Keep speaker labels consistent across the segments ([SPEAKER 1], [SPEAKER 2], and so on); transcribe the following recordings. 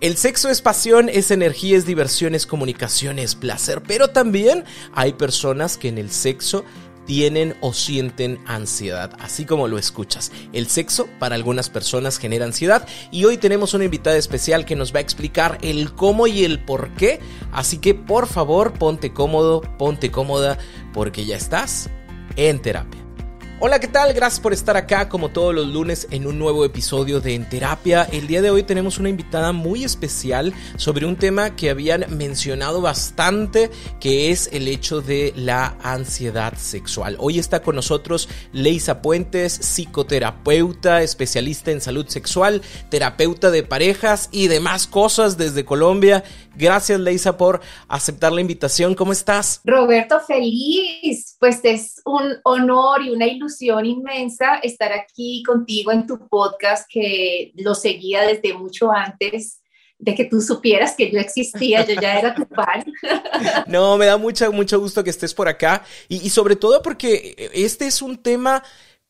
[SPEAKER 1] El sexo es pasión, es energía, es diversión, es comunicación, es placer, pero también hay personas que en el sexo tienen o sienten ansiedad, así como lo escuchas. El sexo para algunas personas genera ansiedad y hoy tenemos una invitada especial que nos va a explicar el cómo y el por qué. Así que por favor ponte cómodo, ponte cómoda porque ya estás en terapia. Hola, ¿qué tal? Gracias por estar acá como todos los lunes en un nuevo episodio de En Terapia. El día de hoy tenemos una invitada muy especial sobre un tema que habían mencionado bastante, que es el hecho de la ansiedad sexual. Hoy está con nosotros Leisa Puentes, psicoterapeuta, especialista en salud sexual, terapeuta de parejas y demás cosas desde Colombia. Gracias, Leisa, por aceptar la invitación. ¿Cómo estás?
[SPEAKER 2] Roberto, feliz. Pues es un honor y una ilusión inmensa estar aquí contigo en tu podcast que lo seguía desde mucho antes de que tú supieras que yo existía, yo ya era tu fan.
[SPEAKER 1] No, me da mucho, mucho gusto que estés por acá y, y sobre todo porque este es un tema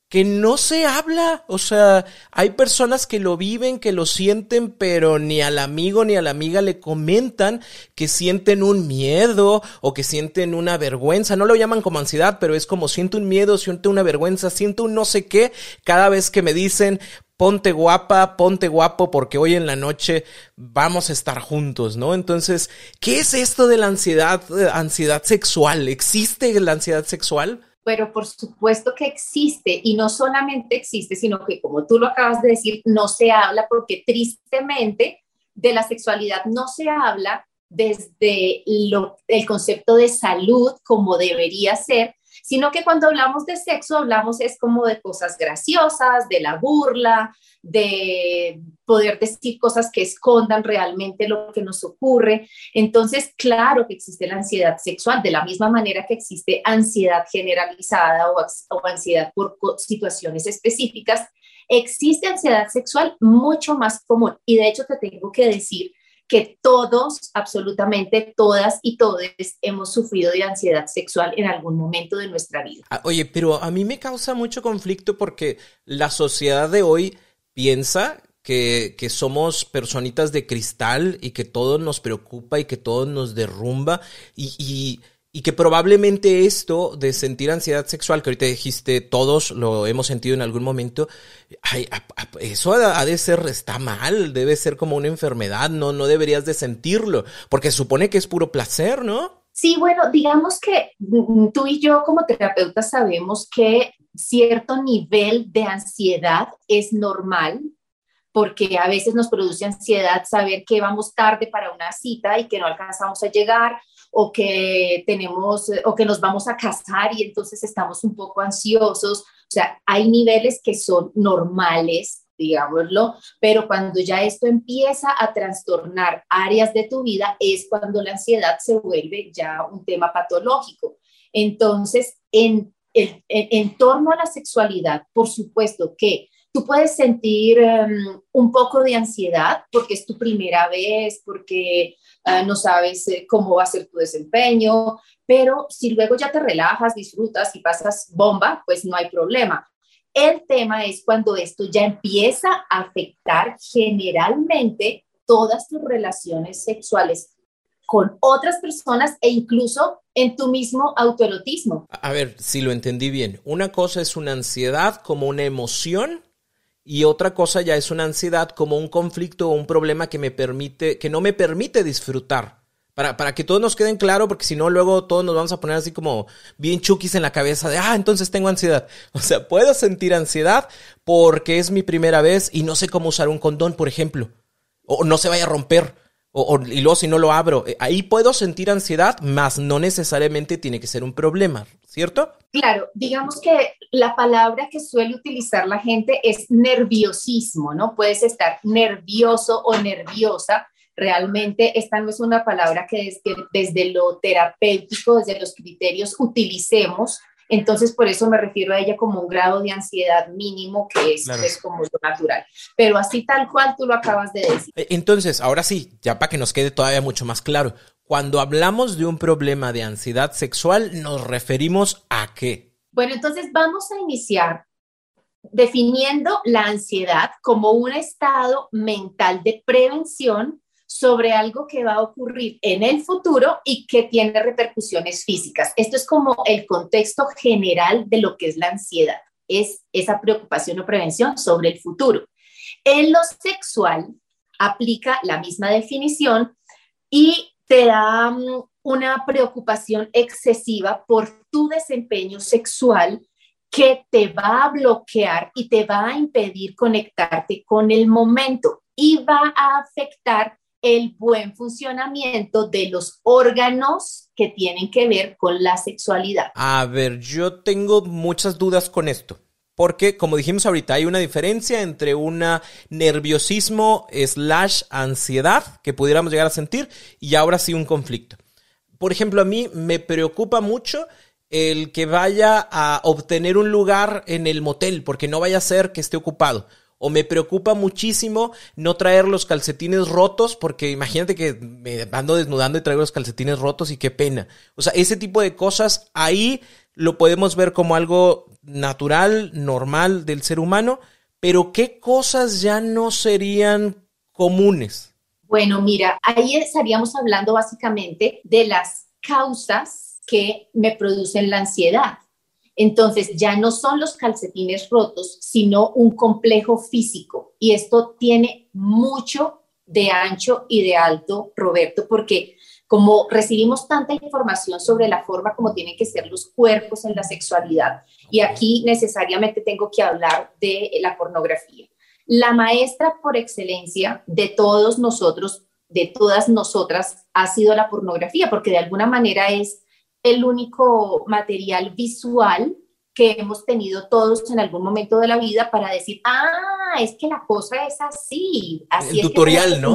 [SPEAKER 1] que no se habla. O sea, hay personas que lo viven, que lo sienten, pero ni al amigo ni a la amiga le comentan que sienten un miedo o que sienten una vergüenza. No lo llaman como ansiedad, pero es como siento un miedo, siento una vergüenza, siento un no sé qué cada vez que me dicen ponte guapa, ponte guapo, porque hoy en la noche vamos a estar juntos, ¿no? Entonces, ¿qué es esto de la ansiedad, eh, ansiedad sexual? ¿Existe la ansiedad sexual?
[SPEAKER 2] Pero por supuesto que existe y no solamente existe, sino que como tú lo acabas de decir, no se habla porque tristemente de la sexualidad no se habla desde el concepto de salud como debería ser, sino que cuando hablamos de sexo hablamos es como de cosas graciosas, de la burla, de poder decir cosas que escondan realmente lo que nos ocurre. Entonces, claro que existe la ansiedad sexual, de la misma manera que existe ansiedad generalizada o, ansiedad por situaciones específicas, existe ansiedad sexual mucho más común. Y de hecho te tengo que decir que todos, absolutamente todas y todos hemos sufrido de ansiedad sexual en algún momento de nuestra vida.
[SPEAKER 1] Ah, oye, pero a mí me causa mucho conflicto porque la sociedad de hoy piensa que, que, somos personitas de cristal y que todo nos preocupa y que todo nos derrumba y, y y que probablemente esto de sentir ansiedad sexual, que ahorita dijiste todos lo hemos sentido en algún momento, eso ha de ser, está mal, debe ser como una enfermedad, no, no deberías de sentirlo, porque supone que es puro placer, ¿no?
[SPEAKER 2] Sí, bueno, digamos que mm, tú y yo como terapeutas sabemos que cierto nivel de ansiedad es normal, porque a veces nos produce ansiedad saber que vamos tarde para una cita y que no alcanzamos a llegar o que tenemos o que nos vamos a casar y entonces estamos un poco ansiosos. O sea, hay niveles que son normales, digámoslo, pero cuando ya esto empieza a trastornar áreas de tu vida es cuando la ansiedad se vuelve ya un tema patológico. Entonces, en, en, en torno a la sexualidad, por supuesto que tú puedes sentir em, un poco de ansiedad porque es tu primera vez, porque Ah, no sabes eh, cómo va a ser tu desempeño, pero si luego ya te relajas, disfrutas y pasas bomba, pues no hay problema. El tema es cuando esto ya empieza a afectar generalmente todas tus relaciones sexuales con otras personas e incluso en tu mismo autoerotismo.
[SPEAKER 1] A ver, si lo entendí bien, una cosa es una ansiedad como una emoción y otra cosa ya es una ansiedad como un conflicto o un problema que me permite, que no me permite disfrutar. Para, para que todos nos queden claro, porque si no, luego todos nos vamos a poner así como bien chukis en la cabeza de, ah, entonces tengo ansiedad. O sea, puedo sentir ansiedad porque es mi primera vez y no sé cómo usar un condón, por ejemplo. O no se vaya a romper. O, y luego si no lo abro, eh, ahí puedo sentir ansiedad, más no necesariamente tiene que ser un problema, ¿cierto?
[SPEAKER 2] Claro, digamos que la palabra que suele utilizar la gente es nerviosismo, ¿no? Puedes estar nervioso o nerviosa. Realmente esta no es una palabra que desde, desde lo terapéutico, desde los criterios utilicemos, entonces, por eso me refiero a ella como un grado de ansiedad mínimo que es, como lo natural. Pero así tal cual tú lo acabas de decir.
[SPEAKER 1] E, entonces, ahora sí, ya para que nos quede todavía mucho más claro, cuando hablamos de un problema de ansiedad sexual, ¿nos referimos a qué?
[SPEAKER 2] Bueno, entonces vamos a iniciar definiendo la ansiedad como un estado mental de prevención sobre algo que va a ocurrir en el futuro y que tiene repercusiones físicas. Esto es como el contexto general de lo que es la ansiedad, es esa preocupación o prevención sobre el futuro. En lo sexual aplica la misma definición y te da mm, una preocupación excesiva por tu desempeño sexual que te va a bloquear y te va a impedir conectarte con el momento y va a afectar el buen funcionamiento de los órganos que tienen que ver con la sexualidad.
[SPEAKER 1] A ver, yo tengo muchas dudas con esto. Porque, como dijimos ahorita, hay una diferencia entre un nerviosismo slash ansiedad que pudiéramos llegar a sentir y ahora sí un conflicto. Por ejemplo, a mí me preocupa mucho el que vaya a obtener un lugar en el motel, porque no vaya a ser que esté ocupado o me preocupa muchísimo no traer los calcetines rotos, porque imagínate que me ando desnudando y traigo los calcetines rotos y qué pena. O sea, ese tipo de cosas ahí lo podemos ver como algo natural, normal del ser humano, pero ¿qué cosas ya no serían comunes?
[SPEAKER 2] Bueno, mira, ahí estaríamos hablando básicamente de las causas que me producen la ansiedad. Entonces ya no son los calcetines rotos, sino un complejo físico. Y esto tiene mucho de ancho y de alto, Roberto, porque como recibimos tanta información sobre la forma como tienen que ser los cuerpos en la sexualidad, y aquí necesariamente tengo que hablar de la pornografía. La maestra por excelencia de todos nosotros, de todas nosotras, ha sido la pornografía, porque de alguna manera es el único material visual que hemos tenido todos en algún momento de la vida para decir, ah, es que la cosa es así. así
[SPEAKER 1] el tutorial, ¿no?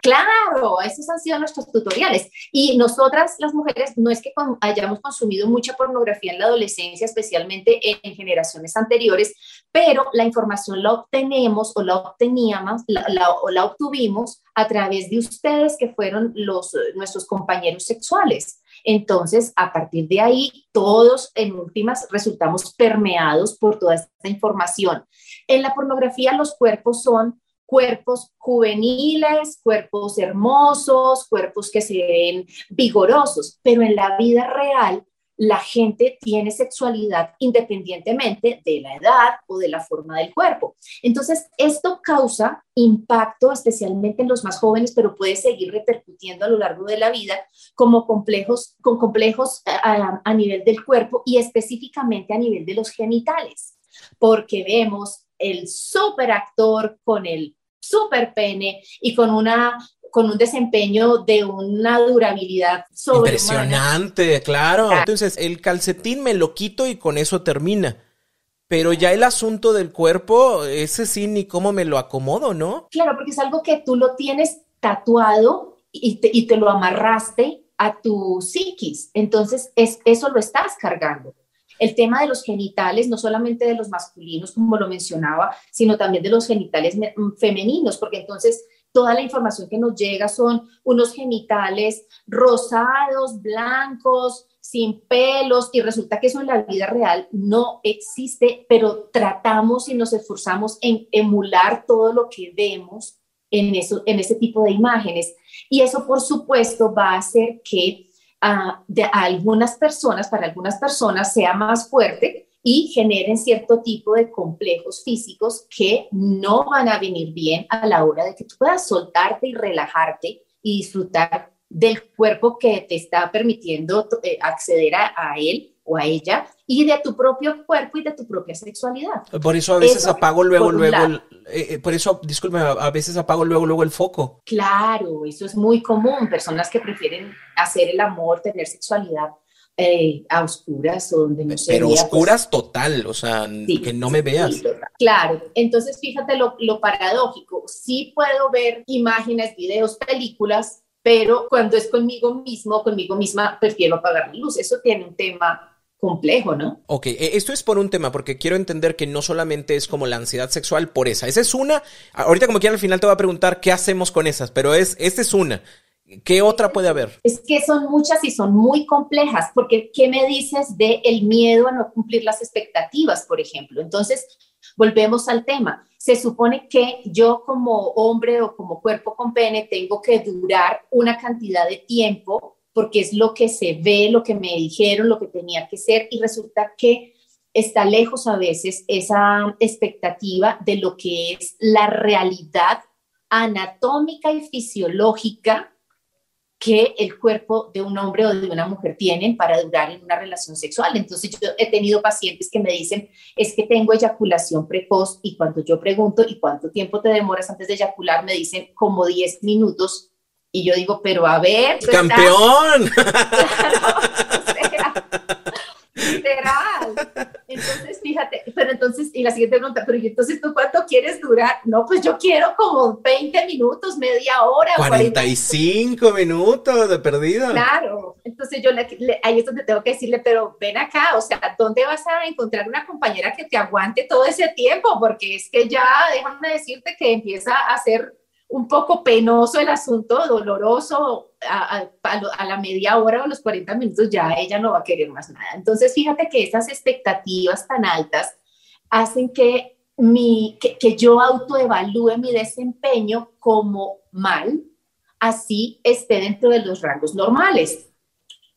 [SPEAKER 2] Claro, esos han sido nuestros tutoriales. Y nosotras, las mujeres, no es que hayamos consumido mucha pornografía en la adolescencia, especialmente en generaciones anteriores, pero la información la obtenemos o la obteníamos o la obtuvimos a través de ustedes que fueron los, nuestros compañeros sexuales. Entonces, a partir de ahí, todos en últimas resultamos permeados por toda esta información. En la pornografía los cuerpos son cuerpos juveniles, cuerpos hermosos, cuerpos que se ven vigorosos, pero en la vida real la gente tiene sexualidad independientemente de la edad o de la forma del cuerpo. Entonces, esto causa impacto especialmente en los más jóvenes, pero puede seguir repercutiendo a lo largo de la vida como complejos, con complejos a, nivel del cuerpo y específicamente a nivel de los genitales, porque vemos el super actor con el super pene y con una con un desempeño de una durabilidad
[SPEAKER 1] Impresionante, claro. Entonces, el calcetín me lo quito y con eso termina. Pero ya el asunto del cuerpo, ese sí, ni cómo me lo acomodo, ¿no?
[SPEAKER 2] Claro, porque es algo que tú lo tienes tatuado y te, y te lo amarraste a tu psiquis. Entonces, es, eso lo estás cargando. El tema de los genitales, no solamente de los masculinos, como lo mencionaba, sino también de los genitales femeninos, porque entonces toda la información que nos llega son unos genitales rosados, blancos, sin pelos, y resulta que eso en la vida real no existe, pero tratamos y nos esforzamos en emular todo lo que vemos en, eso, en ese tipo de imágenes. Y eso, por supuesto, va a hacer que ah, de, a algunas personas, para algunas personas, sea más fuerte y generen cierto tipo de complejos físicos que no van a venir bien a la hora de que tú puedas soltarte y relajarte y disfrutar del cuerpo que te está permitiendo eh, acceder a, él o a ella y de tu propio cuerpo y de tu propia sexualidad.
[SPEAKER 1] Por eso a veces apago luego, luego, eh, eh, por eso, disculpe, a veces apago luego, luego el foco.
[SPEAKER 2] Claro, eso es muy común. Personas que prefieren hacer el amor, tener sexualidad eh, a oscuras o donde no se
[SPEAKER 1] Pero pues oscuras total, o sea, que no me veas.
[SPEAKER 2] claro, entonces fíjate lo, lo paradójico. Sí puedo ver imágenes, videos, películas, pero cuando es conmigo mismo, conmigo misma, prefiero apagar la luz. Eso tiene un tema complejo, ¿no?
[SPEAKER 1] Ok, e, esto es por un tema, porque quiero entender que no solamente es como la ansiedad sexual por esa, esa es una, ahorita como quiera al final te voy a preguntar qué hacemos con esas, pero es, esta es una. ¿Qué otra puede haber?
[SPEAKER 2] Es que son muchas y son muy complejas, porque ¿qué me dices de el miedo a no cumplir las expectativas, por ejemplo? Entonces, volvemos al tema. Se supone que yo como hombre o como cuerpo con pene tengo que durar una cantidad de tiempo porque es lo que se ve, lo que me dijeron, lo que tenía que ser, y resulta que está lejos a veces esa expectativa de lo que es la realidad anatómica y fisiológica que el cuerpo de un hombre o de una mujer tienen para durar en una relación sexual. Entonces yo he tenido pacientes que me dicen, es que tengo eyaculación precoz y cuando yo pregunto, ¿y cuánto tiempo te demoras antes de eyacular? Me dicen como 10 minutos y yo digo, pero a ver.
[SPEAKER 1] ¡Campeón!
[SPEAKER 2] literal. Entonces, fíjate, pero entonces, y la siguiente pregunta, pero ¿y entonces tú cuánto quieres durar? No, pues yo quiero como 20 minutos, media hora.
[SPEAKER 1] 45 minutos de perdida.
[SPEAKER 2] Claro, entonces yo ahí es donde tengo que decirle, pero ven acá, o sea, ¿dónde vas a encontrar una compañera que te aguante todo ese tiempo? Porque es que ya, déjame decirte que empieza a ser un poco penoso el asunto, doloroso, a, la media hora o los 40 minutos ya ella no va a querer más nada. Entonces, fíjate que esas expectativas tan altas hacen que, mi, que, que yo autoevalúe mi desempeño como mal, así esté dentro de los rangos normales.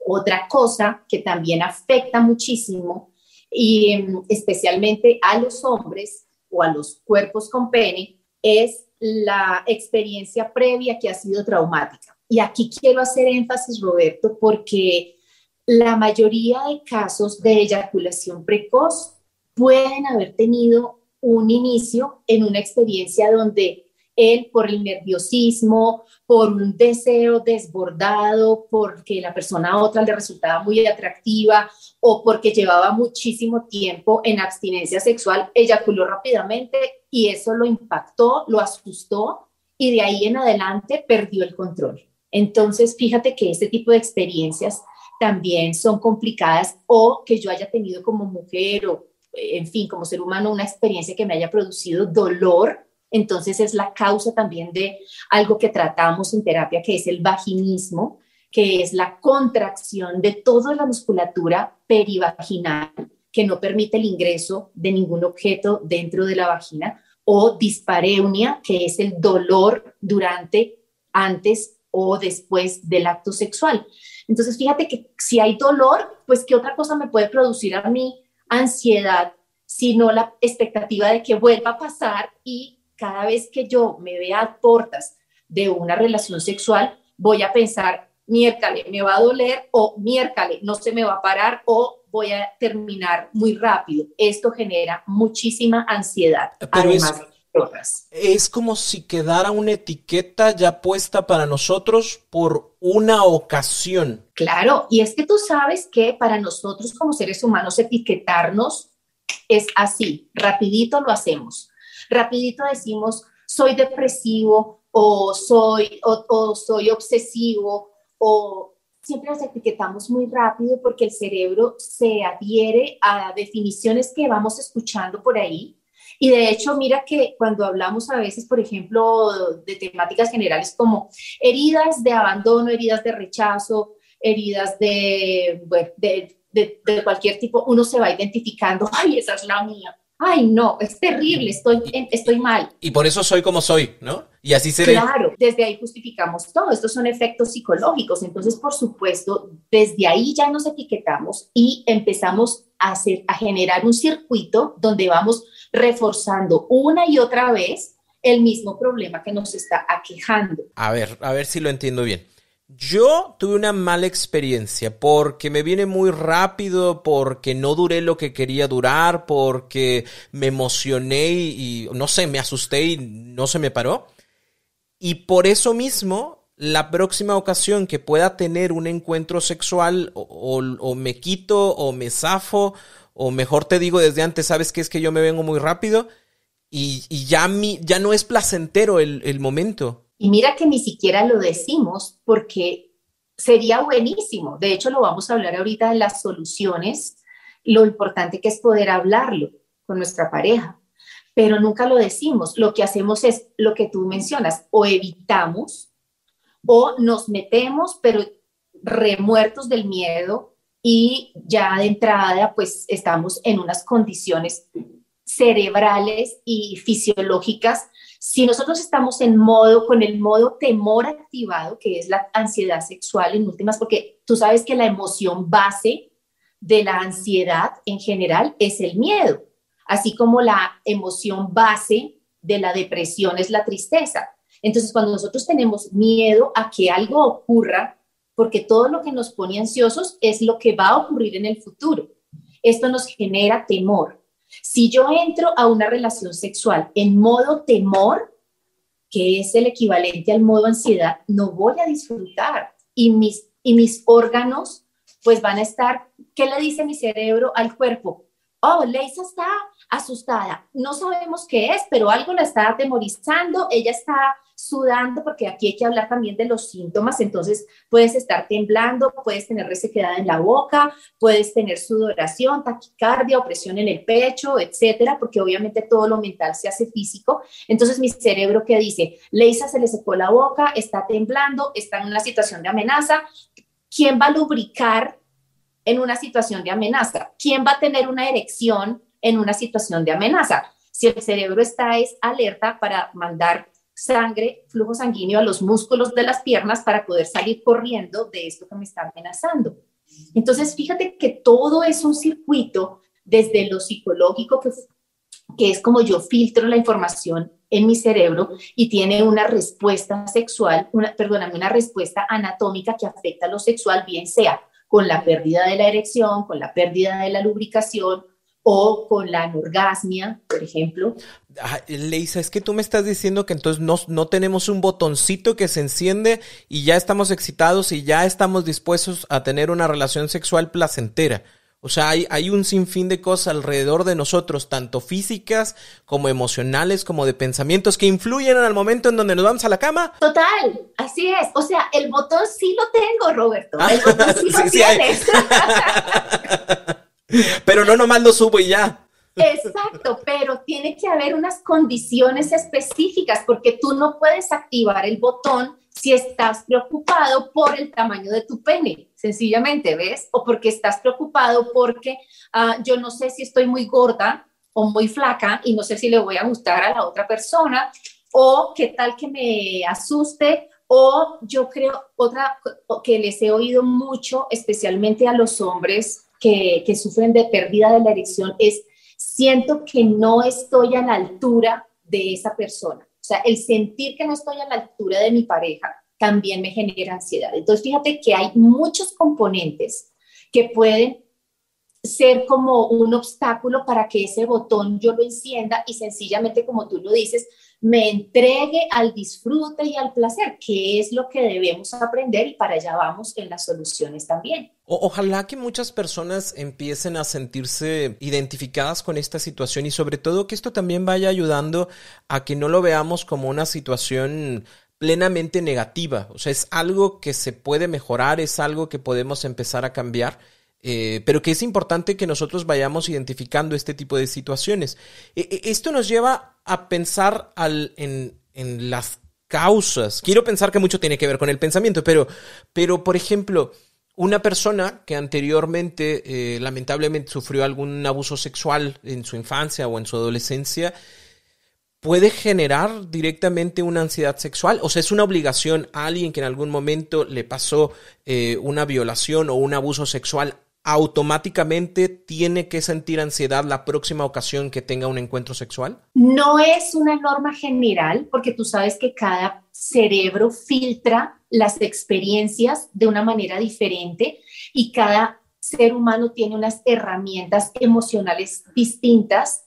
[SPEAKER 2] Otra cosa que también afecta muchísimo, y em, especialmente a los hombres o a los cuerpos con pene, es la experiencia previa que ha sido traumática. Y aquí quiero hacer énfasis, Roberto, porque la mayoría de casos de eyaculación precoz pueden haber tenido un inicio en una experiencia donde él por el nerviosismo, por un deseo desbordado, porque la persona otra le resultaba muy atractiva o porque llevaba muchísimo tiempo en abstinencia sexual, eyaculó rápidamente y eso lo impactó, lo asustó y de ahí en adelante perdió el control. Entonces, fíjate que este tipo de experiencias también son complicadas o que yo haya tenido como mujer o, en fin, como ser humano, una experiencia que me haya producido dolor. Entonces es la causa también de algo que tratamos en terapia, que es el vaginismo, que es la contracción de toda la musculatura perivaginal que no permite el ingreso de ningún objeto dentro de la vagina, o dispareunia, que es el dolor durante, antes o después del acto sexual. Entonces, fíjate que si hay dolor, pues qué otra cosa me puede producir a mí ansiedad, sino la expectativa de que vuelva a pasar y cada vez que yo me vea a portas de una relación sexual, voy a pensar, miércale, me va a doler o miércale, no se me va a parar o voy a terminar muy rápido. Esto genera muchísima ansiedad. además
[SPEAKER 1] es, es como si quedara una etiqueta ya puesta para nosotros por una ocasión.
[SPEAKER 2] Claro, y es que tú sabes que para nosotros como seres humanos etiquetarnos es así, rapidito lo hacemos rapidito decimos, soy depresivo o soy, o, soy obsesivo o siempre nos etiquetamos muy rápido porque el cerebro se adhiere a definiciones que vamos escuchando por ahí. Y de hecho, mira que cuando hablamos a veces, por ejemplo, de temáticas generales como heridas de abandono, heridas de rechazo, heridas de, de, de cualquier tipo, uno se va identificando, ay, esa es la mía ay, no, es terrible, estoy, estoy mal.
[SPEAKER 1] Y por eso soy como soy, ¿no? Y así se
[SPEAKER 2] Claro, desde ahí justificamos todo. Estos son efectos psicológicos. Entonces, por supuesto, desde ahí ya nos etiquetamos y empezamos a, hacer, a generar un circuito donde vamos reforzando una y otra vez el mismo problema que nos está aquejando.
[SPEAKER 1] A ver, a ver si lo entiendo bien. Yo tuve una mala experiencia porque me viene muy rápido, porque no duré lo que quería durar, porque me emocioné y, no sé, me asusté y no se me paró. Y por eso mismo, la próxima ocasión que pueda tener un encuentro sexual o, me quito o me zafo o mejor te digo desde antes, sabes que es que yo me vengo muy rápido y, ya, mi, ya no es placentero el, el momento.
[SPEAKER 2] Y mira que ni siquiera lo decimos porque sería buenísimo. De hecho, lo vamos a hablar ahorita de las soluciones, lo importante que es poder hablarlo con nuestra pareja, pero nunca lo decimos. Lo que hacemos es lo que tú mencionas, o evitamos o nos metemos, pero remuertos del miedo y ya de entrada pues estamos en unas condiciones cerebrales y fisiológicas si nosotros estamos en modo, con el modo temor activado, que es la ansiedad sexual en últimas, porque tú sabes que la emoción base de la ansiedad en general es el miedo, así como la emoción base de la depresión es la tristeza. Entonces, cuando nosotros tenemos miedo a que algo ocurra, porque todo lo que nos pone ansiosos es lo que va a ocurrir en el futuro. Esto nos genera temor. Si yo entro a una relación sexual en modo temor, que es el equivalente al modo ansiedad, no voy a disfrutar. Y mis, y mis órganos pues van a estar, ¿qué le dice mi cerebro al cuerpo? Oh, Leisa está asustada, no sabemos qué es, pero algo la está atemorizando, ella está sudando, porque aquí hay que hablar también de los síntomas, entonces puedes estar temblando, puedes tener resequedad en la boca, puedes tener sudoración, taquicardia, opresión en el pecho, etcétera, porque obviamente todo lo mental se hace físico. Entonces mi cerebro que dice, Leisa se le secó la boca, está temblando, está en una situación de amenaza, ¿quién va a lubricar en una situación de amenaza? ¿Quién va a tener una erección en una situación de amenaza? Si el cerebro está es alerta para mandar sangre, flujo sanguíneo a los músculos de las piernas para poder salir corriendo de esto que me está amenazando. Entonces, fíjate que todo es un circuito desde lo psicológico, que, es como yo filtro la información en mi cerebro y tiene una respuesta sexual, una, perdóname, una respuesta anatómica que afecta a lo sexual, bien sea con la pérdida de la erección, con la pérdida de la lubricación o con la anorgasmia, por ejemplo.
[SPEAKER 1] Leisa, es que tú me estás diciendo que entonces no, no, tenemos un botoncito que se enciende y ya estamos excitados y ya estamos dispuestos a tener una relación sexual placentera. O sea, hay, hay un sinfín de cosas alrededor de nosotros, tanto físicas como emocionales, como de pensamientos que influyen al momento en donde nos vamos a la cama.
[SPEAKER 2] Total, así es. O sea, el botón sí lo tengo, Roberto. El botón sí lo tienes.
[SPEAKER 1] Pero no nomás lo subo y ya.
[SPEAKER 2] Exacto, pero tiene que haber unas condiciones específicas porque tú no puedes activar el botón si estás preocupado por el tamaño de tu pene, sencillamente, ¿ves? O porque estás preocupado porque ah, yo no sé si estoy muy gorda o muy flaca y no sé si le voy a gustar a la otra persona, o qué tal que me asuste, o yo creo otra que les he oído mucho, especialmente a los hombres, que, sufren de pérdida de la erección es siento que no estoy a la altura de esa persona. O sea, el sentir que no estoy a la altura de mi pareja también me genera ansiedad. Entonces, fíjate que hay muchos componentes que pueden ser como un obstáculo para que ese botón yo lo encienda y sencillamente, como tú lo dices, me entregue al disfrute y al placer, que es lo que debemos aprender y para allá vamos en las soluciones también.
[SPEAKER 1] ojalá que muchas personas empiecen a sentirse identificadas con esta situación y sobre todo que esto también vaya ayudando a que no lo veamos como una situación plenamente negativa. O sea, es algo que se puede mejorar, es algo que podemos empezar a cambiar eh, pero que es importante que nosotros vayamos identificando este tipo de situaciones. E, e, esto nos lleva a pensar al, en, las causas. Quiero pensar que mucho tiene que ver con el pensamiento, pero, pero por ejemplo, una persona que anteriormente eh, lamentablemente sufrió algún abuso sexual en su infancia o en su adolescencia, puede generar directamente una ansiedad sexual? O sea, es una obligación a alguien que en algún momento le pasó eh, una violación o un abuso sexual automáticamente tiene que sentir ansiedad la próxima ocasión que tenga un encuentro sexual?
[SPEAKER 2] No es una norma general porque tú sabes que cada cerebro filtra las experiencias de una manera diferente y cada ser humano tiene unas herramientas emocionales distintas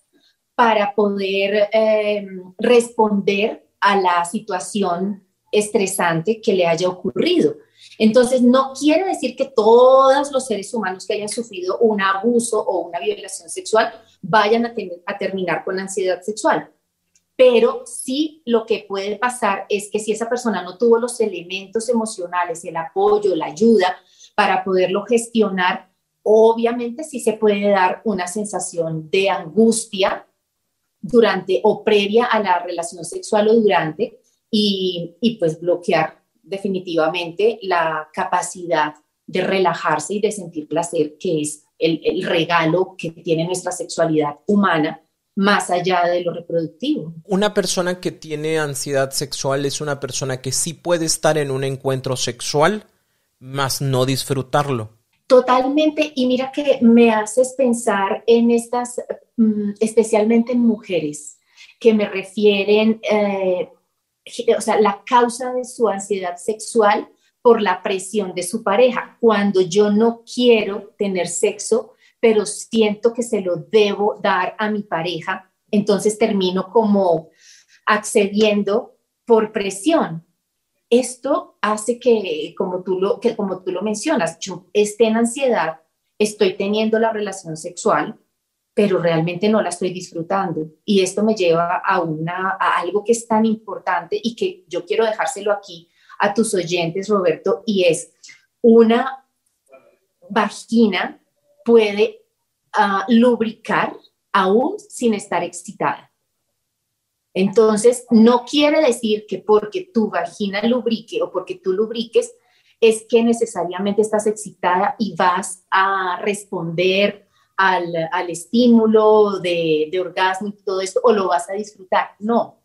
[SPEAKER 2] para poder eh, responder a la situación estresante que le haya ocurrido. Entonces, no quiere decir que todos los seres humanos que hayan sufrido un abuso o una violación sexual vayan a, terminar con ansiedad sexual. Pero sí lo que puede pasar es que si esa persona no tuvo los elementos emocionales, el apoyo, la ayuda para poderlo gestionar, obviamente sí se puede dar una sensación de angustia durante o previa a la relación sexual o durante y pues bloquear definitivamente la capacidad de relajarse y de sentir placer, que es el, regalo que tiene nuestra sexualidad humana más allá de lo reproductivo.
[SPEAKER 1] Una persona que tiene ansiedad sexual es una persona que sí puede estar en un encuentro sexual, más no disfrutarlo.
[SPEAKER 2] Totalmente, y mira que me haces pensar en estas, mm, especialmente en mujeres, que me refieren eh, o sea, la causa de su ansiedad sexual por la presión de su pareja. Cuando yo no quiero tener sexo, pero siento que se lo debo dar a mi pareja, entonces termino como accediendo por presión. Esto hace que, como tú lo, que, como tú lo mencionas, yo esté en ansiedad, estoy teniendo la relación sexual, pero realmente no la estoy disfrutando. Y esto me lleva a, una, a algo que es tan importante y que yo quiero dejárselo aquí a tus oyentes, Roberto, y es una vagina puede ah, lubricar aún sin estar excitada. Entonces, no quiere decir que porque tu vagina lubrique o porque tú lubriques, es que necesariamente estás excitada y vas a responder al, estímulo de, de, orgasmo y todo esto, o lo vas a disfrutar. No,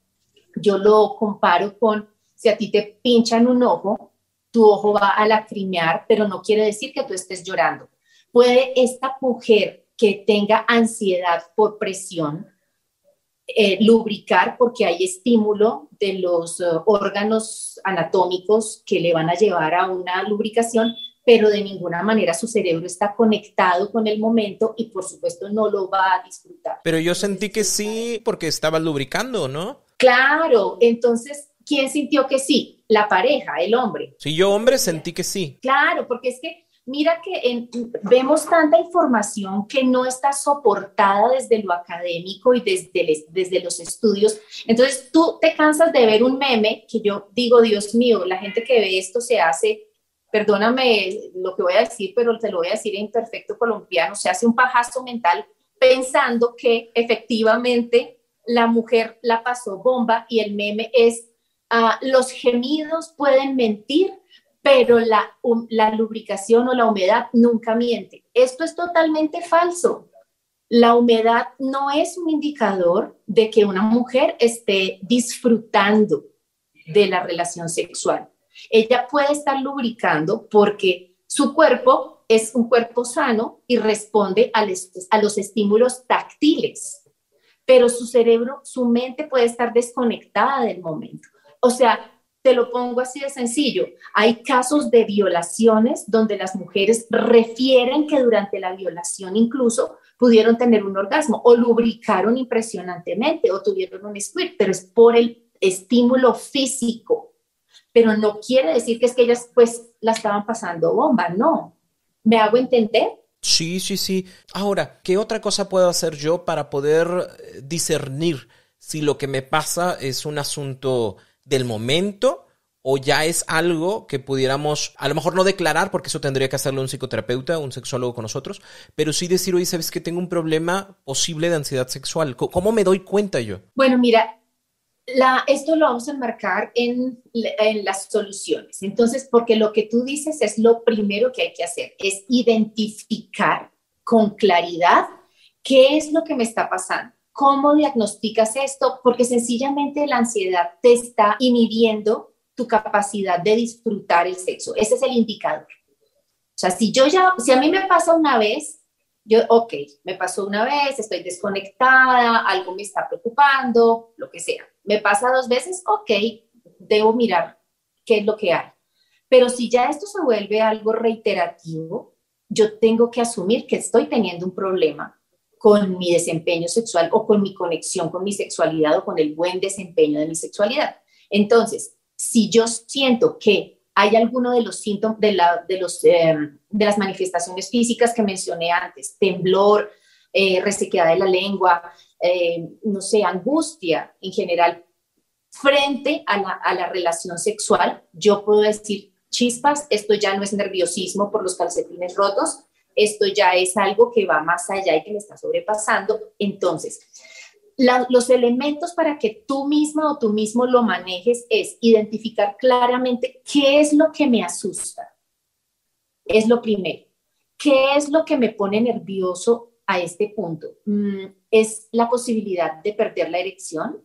[SPEAKER 2] yo lo comparo con si a ti te pinchan un ojo, tu ojo va a lacrimear, pero no quiere decir que tú estés llorando. Puede esta mujer que tenga ansiedad por presión, eh, lubricar porque hay estímulo de los eh, órganos anatómicos que le van a llevar a una lubricación, pero de ninguna manera su cerebro está conectado con el momento y por supuesto no lo va a disfrutar.
[SPEAKER 1] Pero yo sentí que sí porque estaba lubricando, ¿no?
[SPEAKER 2] Claro, entonces, ¿quién sintió que sí? La pareja, el hombre.
[SPEAKER 1] Sí, yo hombre sentí que sí.
[SPEAKER 2] Claro, porque es que mira que vemos tanta información que no está soportada desde lo académico y desde, desde los estudios. Entonces tú te cansas de ver un meme que yo digo, Dios mío, la gente que ve esto se hace perdóname lo que voy a decir, pero te lo voy a decir en perfecto colombiano, se hace un pajazo mental pensando que efectivamente la mujer la pasó bomba y el meme es, ah, los gemidos pueden mentir, pero la, la lubricación o la humedad nunca miente. Esto es totalmente falso. La humedad no es un indicador de que una mujer esté disfrutando de la relación sexual ella puede estar lubricando porque su cuerpo es un cuerpo sano y responde a, los estímulos táctiles, pero su cerebro, su mente puede estar desconectada del momento. O sea, te lo pongo así de sencillo. Hay casos de violaciones donde las mujeres refieren que durante la violación incluso pudieron tener un orgasmo o lubricaron impresionantemente o tuvieron un squirt, pero es por el estímulo físico pero no quiere decir que es que ellas pues la estaban pasando bomba, no. ¿Me hago entender?
[SPEAKER 1] Sí, sí, sí. Ahora, ¿qué otra cosa puedo hacer yo para poder eh, discernir si lo que me pasa es un asunto del momento o ya es algo que pudiéramos, a lo mejor no declarar, porque eso tendría que hacerlo un psicoterapeuta, un sexólogo con nosotros, pero sí decir, oye, ¿sabes que tengo un problema posible de ansiedad sexual? ¿Cómo me doy cuenta yo?
[SPEAKER 2] Bueno, mira, esto lo vamos a enmarcar en, en, las soluciones. Entonces, porque lo que tú dices es lo primero que hay que hacer, es identificar con claridad qué es lo que me está pasando. ¿Cómo diagnosticas esto? Porque sencillamente la ansiedad te está inhibiendo tu capacidad de disfrutar el sexo. Ese es el indicador. O sea, si yo ya, si a mí me pasa una vez, yo, ok, me pasó una vez, estoy desconectada, algo me está preocupando, lo que sea. Me pasa dos veces, ok, debo mirar qué es lo que hay. Pero si ya esto se vuelve algo reiterativo, yo tengo que asumir que estoy teniendo un problema con mi desempeño sexual o con mi conexión con mi sexualidad o con el buen desempeño de mi sexualidad. Entonces, si yo siento que hay alguno de los síntomas, de, em, de las manifestaciones físicas que mencioné antes, temblor, eh, resequedad de la lengua, eh, no sé, angustia en general, frente a la, a la relación sexual, yo puedo decir, chispas, esto ya no es nerviosismo por los calcetines rotos, esto ya es algo que va más allá y que me está sobrepasando. Entonces, los elementos para que tú misma o tú mismo lo manejes es identificar claramente qué es lo que me asusta. Es lo primero. ¿Qué es lo que me pone nervioso a este punto? Mm, ¿Es la posibilidad de perder la erección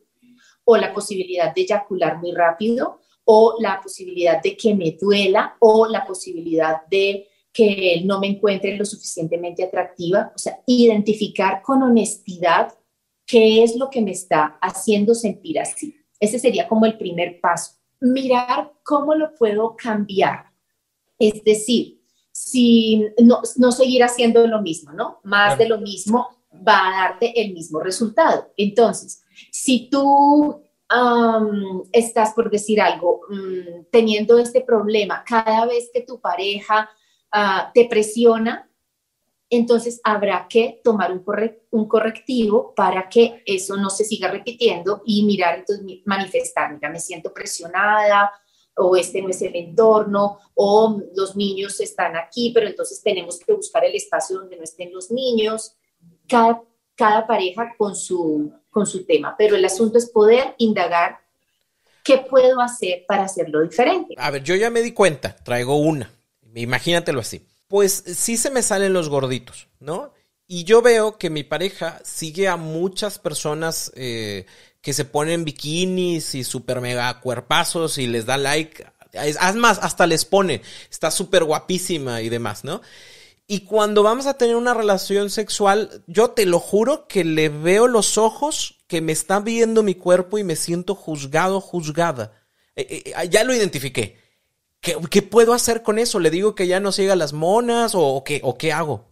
[SPEAKER 2] o la posibilidad de eyacular muy rápido o la posibilidad de que me duela o la posibilidad de que no me encuentre lo suficientemente atractiva, o sea, identificar con honestidad qué es lo que me está haciendo sentir así. Ese sería como el primer paso. Mirar cómo lo puedo cambiar. Es decir, si no, no seguir haciendo lo mismo, ¿no? Más de lo mismo va a darte el mismo resultado. Entonces, si tú estás, por decir algo, mm, teniendo este problema, cada vez que tu pareja Ah, te presiona, entonces habrá que tomar un, un, correctivo para que eso no se siga repitiendo y mirar, entonces manifestar, mira, me siento presionada o este no es el entorno o los niños están aquí, pero entonces tenemos que buscar el espacio donde no estén los niños. Cada, cada pareja con su, con su tema, pero el asunto es poder indagar qué puedo hacer para hacerlo diferente.
[SPEAKER 1] A ver, yo ya me di cuenta, traigo una imagínatelo así. Pues sí se me salen los gorditos, ¿no? Y yo veo que mi pareja sigue a muchas personas eh, que se ponen bikinis y super mega cuerpazos y les da like. Es más, hasta les pone, está súper guapísima y demás, ¿no? Y cuando vamos a tener una relación sexual, yo te lo juro que le veo los ojos que me está viendo mi cuerpo y me siento juzgado, juzgada. Eh, eh, ya lo identifiqué. ¿Qué, ¿Qué, puedo hacer con eso? ¿Le digo que ya no siga las monas o, o qué, o qué hago?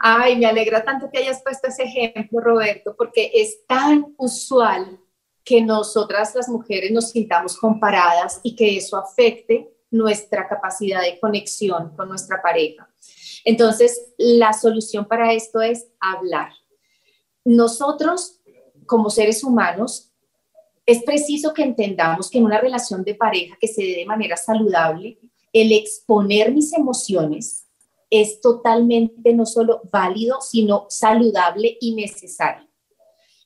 [SPEAKER 2] Ay, me alegra tanto que hayas puesto ese ejemplo, Roberto, porque es tan usual que nosotras las mujeres nos sintamos comparadas y que eso afecte nuestra capacidad de conexión con nuestra pareja. Entonces, la solución para esto es hablar nosotros como seres humanos es preciso que entendamos que en una relación de pareja que se dé de manera saludable, el exponer mis emociones es totalmente no solo válido, sino saludable y necesario.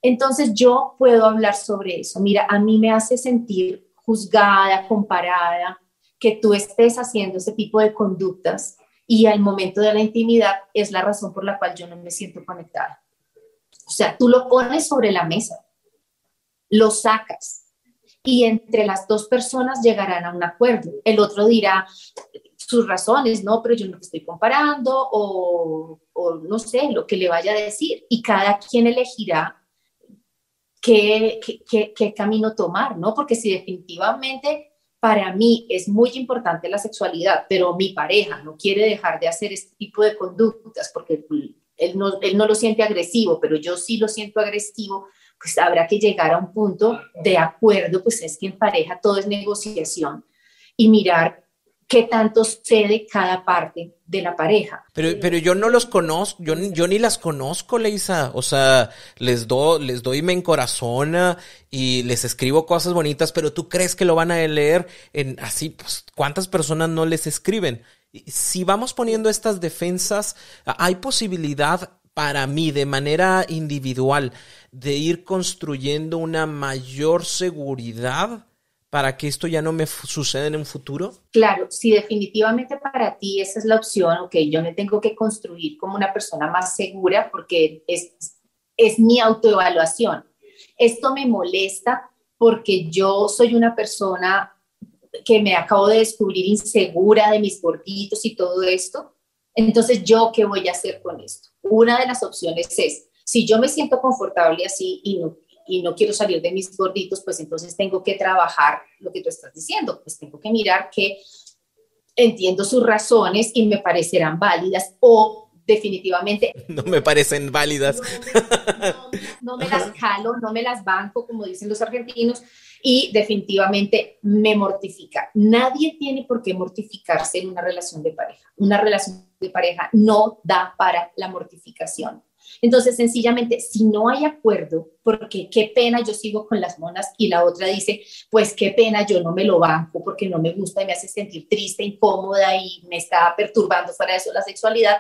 [SPEAKER 2] Entonces yo puedo hablar sobre eso. Mira, a mí me hace sentir juzgada, comparada, que tú estés haciendo ese tipo de conductas y al momento de la intimidad es la razón por la cual yo no me siento conectada. O sea, tú lo pones sobre la mesa, lo sacas y entre las dos personas llegarán a un acuerdo. El otro dirá sus razones, no, pero yo no estoy comparando o, no sé, lo que le vaya a decir. Y cada quien elegirá qué, qué camino tomar, ¿no? Porque si definitivamente para mí es muy importante la sexualidad, pero mi pareja no quiere dejar de hacer este tipo de conductas porque él no, él no lo siente agresivo, pero yo sí lo siento agresivo, pues habrá que llegar a un punto de acuerdo, pues es que en pareja todo es negociación. Y mirar qué tanto cede cada parte de la pareja.
[SPEAKER 1] Pero, pero yo no los conozco, yo, yo ni las conozco, Leisa. O sea, les, do, les doy me encorazona y les escribo cosas bonitas, pero tú crees que lo van a leer en así, pues, ¿cuántas personas no les escriben? Si vamos poniendo estas defensas, hay posibilidad para mí de manera individual de ir construyendo una mayor seguridad para que esto ya no me suceda en un futuro?
[SPEAKER 2] Claro, si definitivamente para ti esa es la opción, ok, yo me tengo que construir como una persona más segura porque es, es mi autoevaluación. Esto me molesta porque yo soy una persona que me acabo de descubrir insegura de mis gorditos y todo esto. Entonces, ¿yo qué voy a hacer con esto? Una de las opciones es, si yo me siento confortable así y no y no quiero salir de mis gorditos, pues entonces tengo que trabajar lo que tú estás diciendo, pues tengo que mirar que entiendo sus razones y me parecerán válidas o definitivamente...
[SPEAKER 1] No me parecen válidas.
[SPEAKER 2] No, me las jalo, no me las banco, como dicen los argentinos, y definitivamente me mortifica. Nadie tiene por qué mortificarse en una relación de pareja. Una relación de pareja no da para la mortificación. Entonces, sencillamente, si no hay acuerdo, porque qué pena yo sigo con las monas y la otra dice, pues qué pena yo no me lo banco porque no me gusta y me hace sentir triste, incómoda y me está perturbando fuera de eso la sexualidad,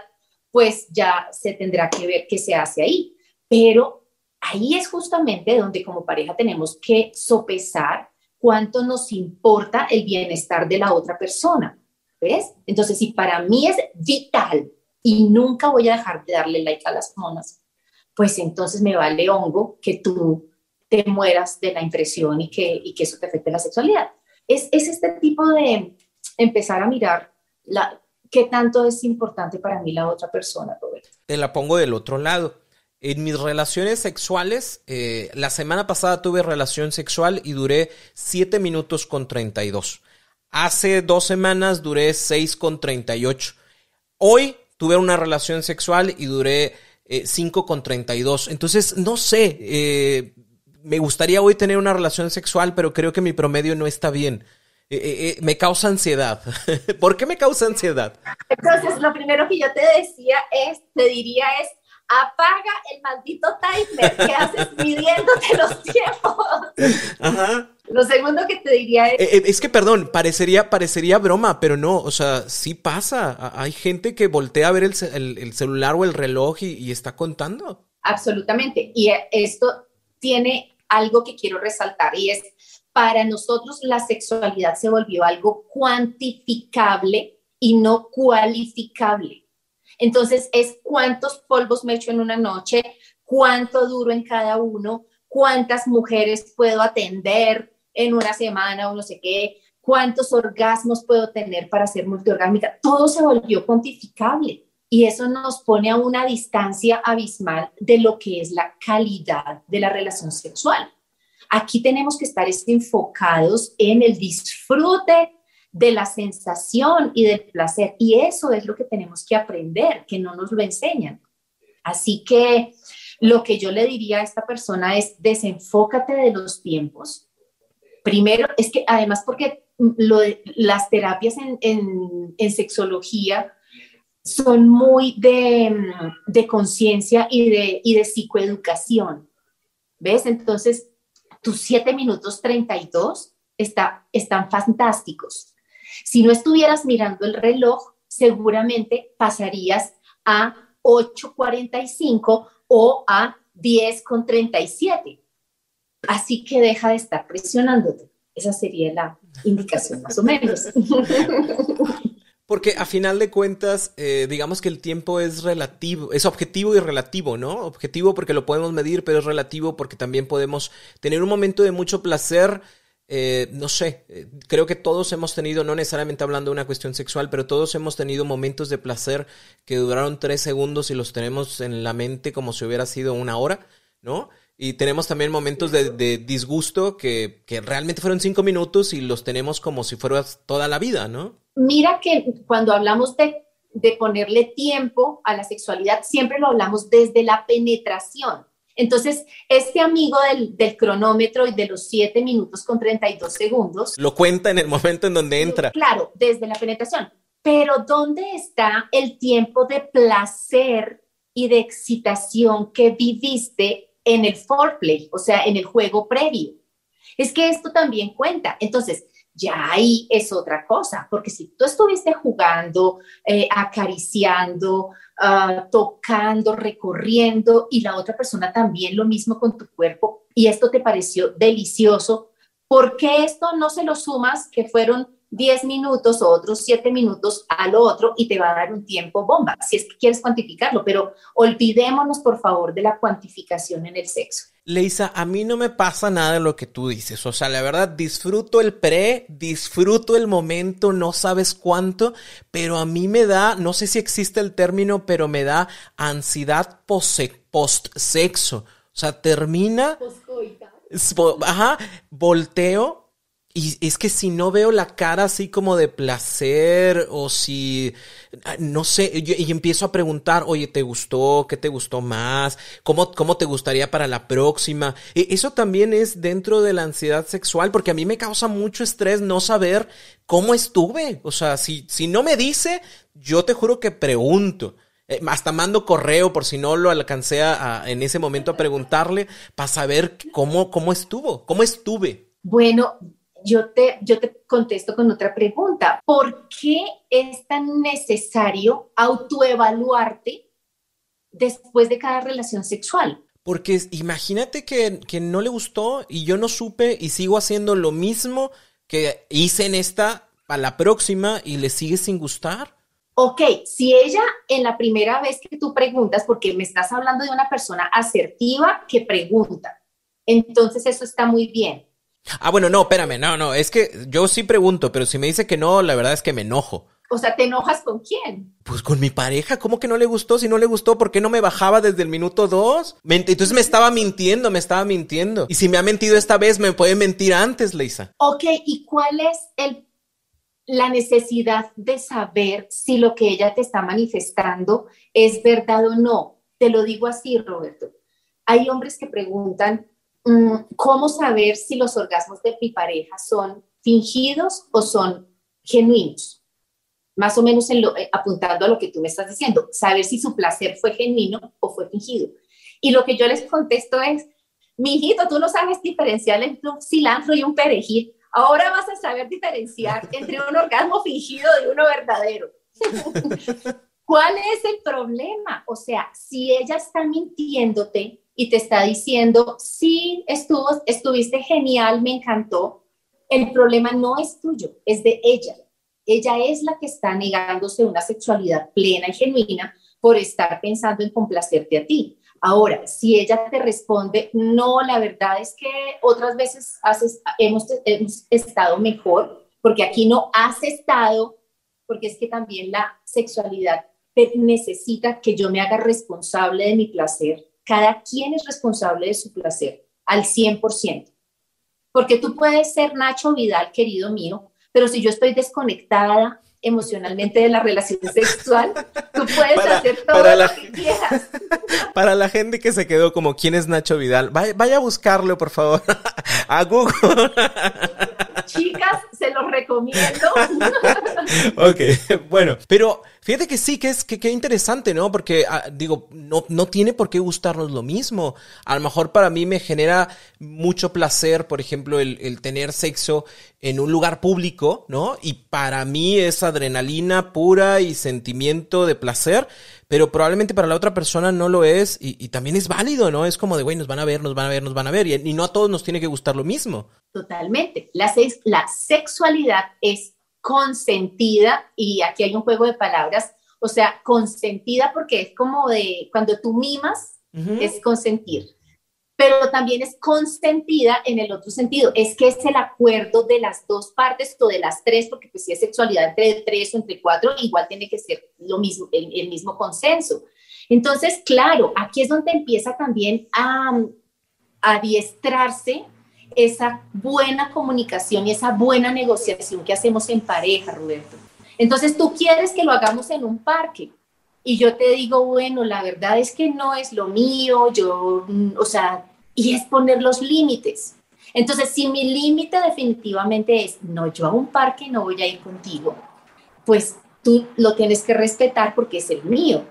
[SPEAKER 2] pues ya se tendrá que ver qué se hace ahí. Pero ahí es justamente donde como pareja tenemos que sopesar cuánto nos importa el bienestar de la otra persona. ¿Ves? Entonces, si para mí es vital y nunca voy a dejar de darle like a las monas, pues entonces me vale hongo que tú te mueras de la impresión y que, y que eso te afecte la sexualidad. Es, es este tipo de empezar a mirar la, qué tanto es importante para mí la otra persona, Roberto.
[SPEAKER 1] Te la pongo del otro lado. En mis relaciones sexuales, eh, la semana pasada tuve relación sexual y duré 7 minutos con 32. Hace dos semanas duré 6 con 38. Hoy tuve una relación sexual y duré 5 eh, con 32. Entonces, no sé, eh, me gustaría hoy tener una relación sexual, pero creo que mi promedio no está bien. Eh, me causa ansiedad. ¿Por qué me causa ansiedad?
[SPEAKER 2] Entonces, lo primero que yo te decía es, te diría es, apaga el maldito timer que haces midiéndote los tiempos. Ajá. Lo segundo que te diría es...
[SPEAKER 1] Eh, eh, es que, perdón, parecería, parecería broma, pero no, o sea, sí pasa. Hay gente que voltea a ver el, celular o el reloj y, está contando.
[SPEAKER 2] Absolutamente. Y esto tiene algo que quiero resaltar y es, para nosotros la sexualidad se volvió algo cuantificable y no cualificable. Entonces es cuántos polvos me echo en una noche, cuánto duro en cada uno, cuántas mujeres puedo atender en una semana o no sé qué, cuántos orgasmos puedo tener para ser multiorgánica. Todo se volvió cuantificable y eso nos pone a una distancia abismal de lo que es la calidad de la relación sexual. Aquí tenemos que estar enfocados en el disfrute de la sensación y del placer. Y eso es lo que tenemos que aprender, que no nos lo enseñan. Así que lo que yo le diría a esta persona es desenfócate de los tiempos. Primero, es que además porque lo las terapias en, sexología son muy de, conciencia y de, y de psicoeducación. ¿Ves? Entonces, tus 7 minutos 32 está, están fantásticos. Si no estuvieras mirando el reloj, seguramente pasarías a 8.45 o a 10.37. Así que deja de estar presionándote. Esa sería la indicación más o menos.
[SPEAKER 1] Porque a final de cuentas, eh, digamos que el tiempo es relativo, es objetivo y relativo, ¿no? Objetivo porque lo podemos medir, pero es relativo porque también podemos tener un momento de mucho placer eh, no sé, eh, creo que todos hemos tenido, no necesariamente hablando de una cuestión sexual, pero todos hemos tenido momentos de placer que duraron tres segundos y los tenemos en la mente como si hubiera sido una hora, ¿no? Y tenemos también momentos de, disgusto que, realmente fueron cinco minutos y los tenemos como si fuera toda la vida, ¿no?
[SPEAKER 2] Mira que cuando hablamos de, de ponerle tiempo a la sexualidad, siempre lo hablamos desde la penetración Entonces, este amigo del, del, cronómetro y de los 7 minutos con 32 segundos.
[SPEAKER 1] Lo cuenta en el momento en donde entra.
[SPEAKER 2] Claro, desde la penetración. Pero ¿dónde está el tiempo de placer y de excitación que viviste en el foreplay, o sea, en el juego previo? Es que esto también cuenta. Entonces, ya ahí es otra cosa, porque si tú estuviste jugando, eh, acariciando, ah, tocando, recorriendo y la otra persona también lo mismo con tu cuerpo y esto te pareció delicioso, ¿por qué esto no se lo sumas que fueron 10 minutos o otros 7 minutos al otro y te va a dar un tiempo bomba, si es que quieres cuantificarlo, pero olvidémonos por favor de la cuantificación en el sexo.
[SPEAKER 1] Leisa, a mí no me pasa nada de lo que tú dices. O sea, la verdad, disfruto el pre, disfruto el momento, no sabes cuánto, pero a mí me da, no sé si existe el término, pero me da ansiedad post-sexo. O sea, termina. Ajá, volteo y es que si no veo la cara así como de placer o si, no sé, y, empiezo a preguntar, oye, ¿te gustó? ¿Qué te gustó más? ¿Cómo, ¿Cómo te gustaría para la próxima? E, eso también es dentro de la ansiedad sexual porque a mí me causa mucho estrés no saber cómo estuve. O sea, si, si no me dice, yo te juro que pregunto. Eh, hasta mando correo por si no lo alcancé a, en ese momento a preguntarle para saber cómo, cómo estuvo, cómo estuve.
[SPEAKER 2] Bueno, yo te, yo te contesto con otra pregunta. ¿Por qué es tan necesario autoevaluarte después de cada relación sexual?
[SPEAKER 1] Porque imagínate que, que, no le gustó y yo no supe y sigo haciendo lo mismo que hice en esta a la próxima y le sigue sin gustar.
[SPEAKER 2] Ok, si ella en la primera vez que tú preguntas, porque me estás hablando de una persona asertiva que pregunta, entonces eso está muy bien.
[SPEAKER 1] Ah, bueno, no, espérame, no, no, es que yo sí pregunto, pero si me dice que no, la verdad es que me enojo.
[SPEAKER 2] O sea, ¿te enojas con quién?
[SPEAKER 1] Pues con mi pareja, ¿cómo que no le gustó? Si no le gustó, ¿por qué no me bajaba desde el minuto dos? Entonces me estaba mintiendo, me estaba mintiendo. Y si me ha mentido esta vez, me puede mentir antes, Leisa.
[SPEAKER 2] Ok, ¿y cuál es el, la necesidad de saber si lo que ella te está manifestando es verdad o no? Te lo digo así, Roberto. Hay hombres que preguntan, cómo saber si los orgasmos de mi pareja son fingidos o son genuinos. Más o menos en lo, eh, apuntando a lo que tú me estás diciendo, saber si su placer fue genuino o fue fingido. Y lo que yo les contesto es, mi hijito, tú no sabes diferenciar entre un cilantro y un perejil. Ahora vas a saber diferenciar entre un orgasmo fingido y uno verdadero. ¿Cuál es el problema? O sea, si ella está mintiéndote, y te está diciendo, sí, estuviste genial, me encantó, el problema no es tuyo, es de ella. Ella es la que está negándose una sexualidad plena y genuina por estar pensando en complacerte a ti. Ahora, si ella te responde, no, la verdad es que otras veces hemos estado mejor, porque aquí no has estado, porque es que también la sexualidad necesita que yo me haga responsable de mi placer, cada quien es responsable de su placer al 100%. Porque tú puedes ser Nacho Vidal, querido mío, pero si yo estoy desconectada emocionalmente de la relación sexual, tú puedes hacer todo lo que quieras.
[SPEAKER 1] Para la gente que se quedó como, ¿quién es Nacho Vidal? Vaya, vaya a buscarlo, por favor, a Google.
[SPEAKER 2] Chicas, se los recomiendo.
[SPEAKER 1] ok, bueno, pero fíjate que sí, que es que, interesante, ¿no? Porque ah, digo, no, no tiene por qué gustarnos lo mismo. A lo mejor para mí me genera mucho placer, por ejemplo, el, el tener sexo en un lugar público, ¿no? Y para mí es adrenalina pura y sentimiento de placer, pero probablemente para la otra persona no lo es y, también es válido, ¿no? Es como de, güey, nos van a ver, nos van a ver, nos van a ver y, no a todos nos tiene que gustar lo mismo.
[SPEAKER 2] Totalmente. La, la sexualidad es consentida y aquí hay un juego de palabras, o sea, consentida porque es como de cuando tú mimas, es consentir pero también es consentida en el otro sentido, es que es el acuerdo de las dos partes o de las tres, porque pues si es sexualidad entre tres o entre cuatro, igual tiene que ser lo mismo, el, mismo consenso. Entonces, claro, aquí es donde empieza también a, a adiestrarse esa buena comunicación y esa buena negociación que hacemos en pareja, Roberto. Entonces, tú quieres que lo hagamos en un parque, y yo te digo, bueno, la verdad es que no es lo mío, yo, mm, o sea, y es poner los límites. Entonces, si mi límite definitivamente es, no, yo a un parque no voy a ir contigo, pues tú lo tienes que respetar porque es el mío.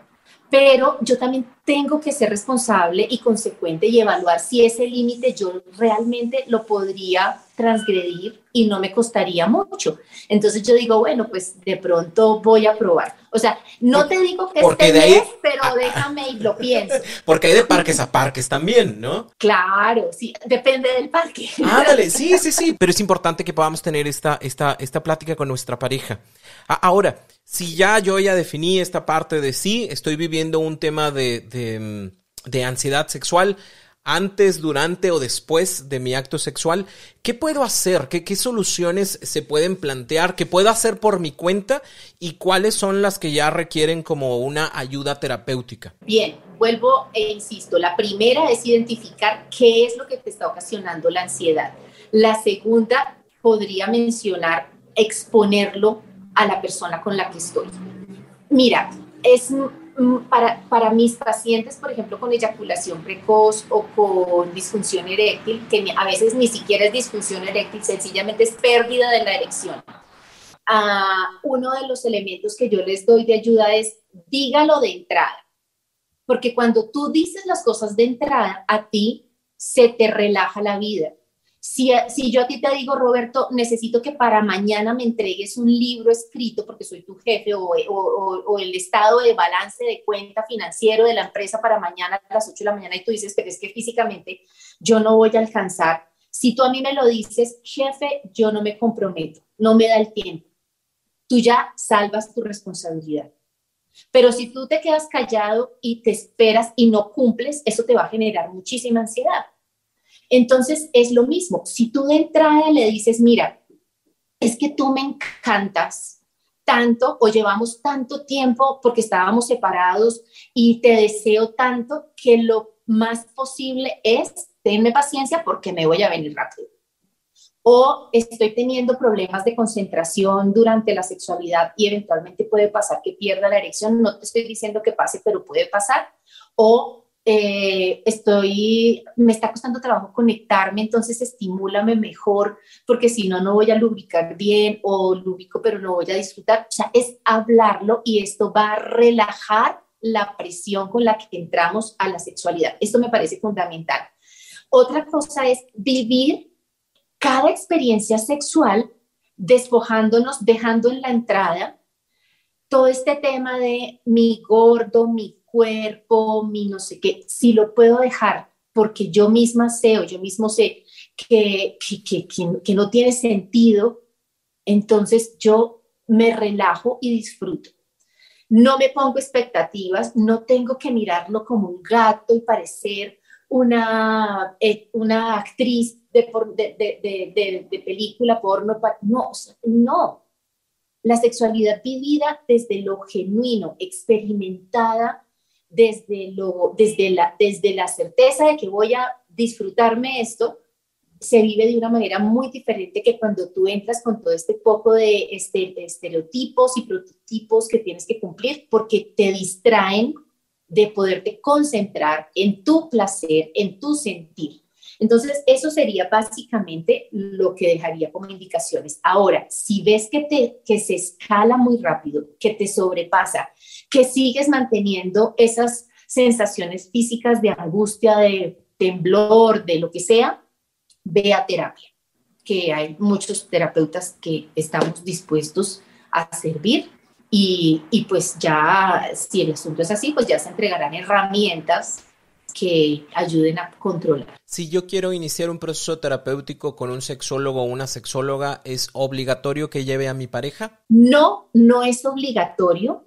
[SPEAKER 2] Pero yo también tengo que ser responsable y consecuente y evaluar si ese límite yo realmente lo podría transgredir y no me costaría mucho. Entonces yo digo, bueno, pues de pronto voy a probar. O sea, no te digo que esté bien, pero déjame y lo pienso.
[SPEAKER 1] Porque hay de parques a parques también, ¿no?
[SPEAKER 2] Claro, sí, depende del parque.
[SPEAKER 1] Ándale, sí, sí, sí, pero es importante que podamos tener esta, esta, esta plática con nuestra pareja. Ahora, si ya yo ya definí esta parte de sí, estoy viviendo un tema de, de, ansiedad sexual antes, durante o después de mi acto sexual, ¿qué puedo hacer? ¿Qué, ¿Qué, soluciones se pueden plantear? ¿Qué puedo hacer por mi cuenta? ¿Y cuáles son las que ya requieren como una ayuda terapéutica?
[SPEAKER 2] Bien, vuelvo e insisto. La primera es identificar qué es lo que te está ocasionando la ansiedad. La segunda podría mencionar exponerlo a la persona con la que estoy. Mira, es para, para mis pacientes, por ejemplo, con eyaculación precoz o con disfunción eréctil, que a veces ni siquiera es disfunción eréctil, sencillamente es pérdida de la erección. Ah, uno de los elementos que yo les doy de ayuda es dígalo de entrada, porque cuando tú dices las cosas de entrada, a ti se te relaja la vida si, yo a ti te digo, Roberto, necesito que para mañana me entregues un libro escrito porque soy tu jefe o, el estado de balance de cuenta financiero de la empresa para mañana a las 8 de la mañana y tú dices, pero es que físicamente yo no voy a alcanzar. Si tú a mí me lo dices, jefe, yo no me comprometo, no me da el tiempo. Tú ya salvas tu responsabilidad. Pero si tú te quedas callado y te esperas y no cumples, eso te va a generar muchísima ansiedad. Entonces es lo mismo, si tú de entrada le dices, mira, es que tú me encantas tanto o llevamos tanto tiempo porque estábamos separados y te deseo tanto que lo más posible es, tenme paciencia porque me voy a venir rápido. O estoy teniendo problemas de concentración durante la sexualidad y eventualmente puede pasar que pierda la erección. No te estoy diciendo que pase, pero puede pasar. O eh, estoy, me está costando trabajo conectarme, entonces estimúlame mejor, porque si no, no voy a lubricar bien o lubrico, pero no voy a disfrutar. O sea, es hablarlo y esto va a relajar la presión con la que entramos a la sexualidad. Esto me parece fundamental. Otra cosa es vivir cada experiencia sexual despojándonos, dejando en la entrada todo este tema de mi gordo, mi cuerpo, mi no sé qué, si lo puedo dejar porque yo misma sé o yo mismo sé que, que, que, no tiene sentido, entonces yo me relajo y disfruto. No me pongo expectativas, no tengo que mirarlo como un gato y parecer una, eh, una actriz de, de, de, de, película porno. No, no. La sexualidad vivida desde lo genuino, experimentada desde, lo, desde, la, desde la certeza de que voy a disfrutarme esto, se vive de una manera muy diferente que cuando tú entras con todo este poco de este, estereotipos y prototipos que tienes que cumplir porque te distraen de poderte concentrar en tu placer, en tu sentir. Entonces, eso sería básicamente lo que dejaría como indicaciones. Ahora, si ves que, te, que se escala muy rápido, que te sobrepasa, que sigues manteniendo esas sensaciones físicas de angustia, de temblor, de lo que sea, ve a terapia, que hay muchos terapeutas que estamos dispuestos a servir y, y, pues ya, si el asunto es así, pues ya se entregarán herramientas que ayuden a controlar.
[SPEAKER 1] Si yo quiero iniciar un proceso terapéutico con un sexólogo o una sexóloga, ¿es obligatorio que lleve a mi pareja?
[SPEAKER 2] No, no es obligatorio,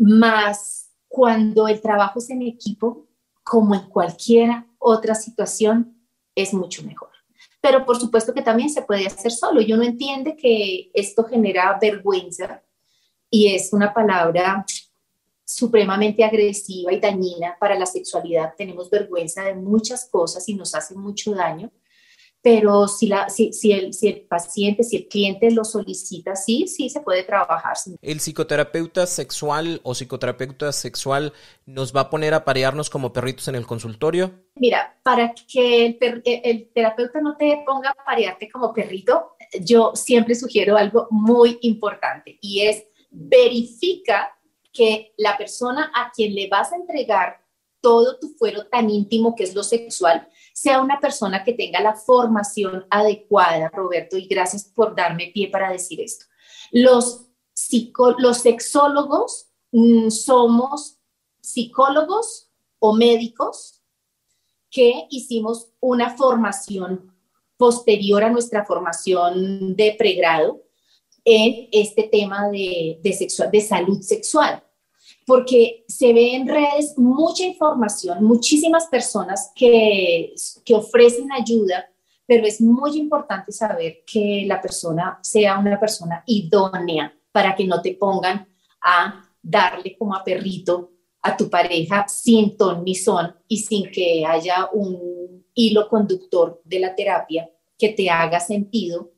[SPEAKER 2] más cuando el trabajo es en equipo, como en cualquier otra situación, es mucho mejor. Pero por supuesto que también se puede hacer solo y uno entiende que esto genera vergüenza y es una palabra supremamente agresiva y dañina para la sexualidad. Tenemos vergüenza de muchas cosas y nos hace mucho daño. Pero si, la, si, si, el, si el paciente, si el cliente lo solicita, sí, sí se puede trabajar.
[SPEAKER 1] ¿El psicoterapeuta sexual o psicoterapeuta sexual nos va a poner a parearnos como perritos en el consultorio?
[SPEAKER 2] Mira, para que el, el terapeuta no te ponga a parearte como perrito, yo siempre sugiero algo muy importante y es verifica que la persona a quien le vas a entregar todo tu fuero tan íntimo que es lo sexual, sea una persona que tenga la formación adecuada, Roberto, y gracias por darme pie para decir esto. Los, sexólogos mm, somos psicólogos o médicos que hicimos una formación posterior a nuestra formación de pregrado en este tema de salud sexual porque se ve en redes mucha información, muchísimas personas que, que ofrecen ayuda, pero es muy importante saber que la persona sea una persona idónea para que no te pongan a darle como a perrito a tu pareja sin ton ni son y sin que haya un hilo conductor de la terapia que te haga sentido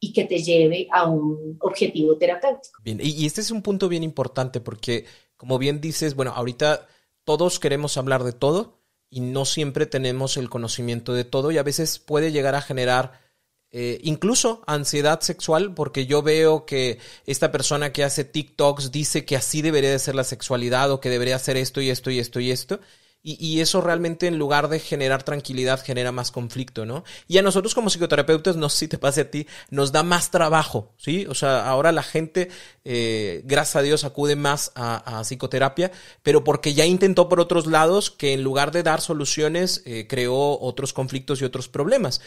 [SPEAKER 2] y que te lleve a un objetivo terapéutico.
[SPEAKER 1] Bien, y este es un punto bien importante porque como bien dices, bueno, ahorita todos queremos hablar de todo y no siempre tenemos el conocimiento de todo y a veces puede llegar a generar eh, incluso ansiedad sexual porque yo veo que esta persona que hace TikToks dice que así debería de ser la sexualidad o que debería hacer esto y esto y esto y esto y, eso realmente en lugar de generar tranquilidad genera más conflicto, ¿no? Y a nosotros como psicoterapeutas, no sé si te pase a ti, nos da más trabajo, ¿sí? O sea, ahora la gente, eh, gracias a Dios, acude más a, psicoterapia, pero porque ya intentó por otros lados que en lugar de dar soluciones, eh, creó otros conflictos y otros problemas.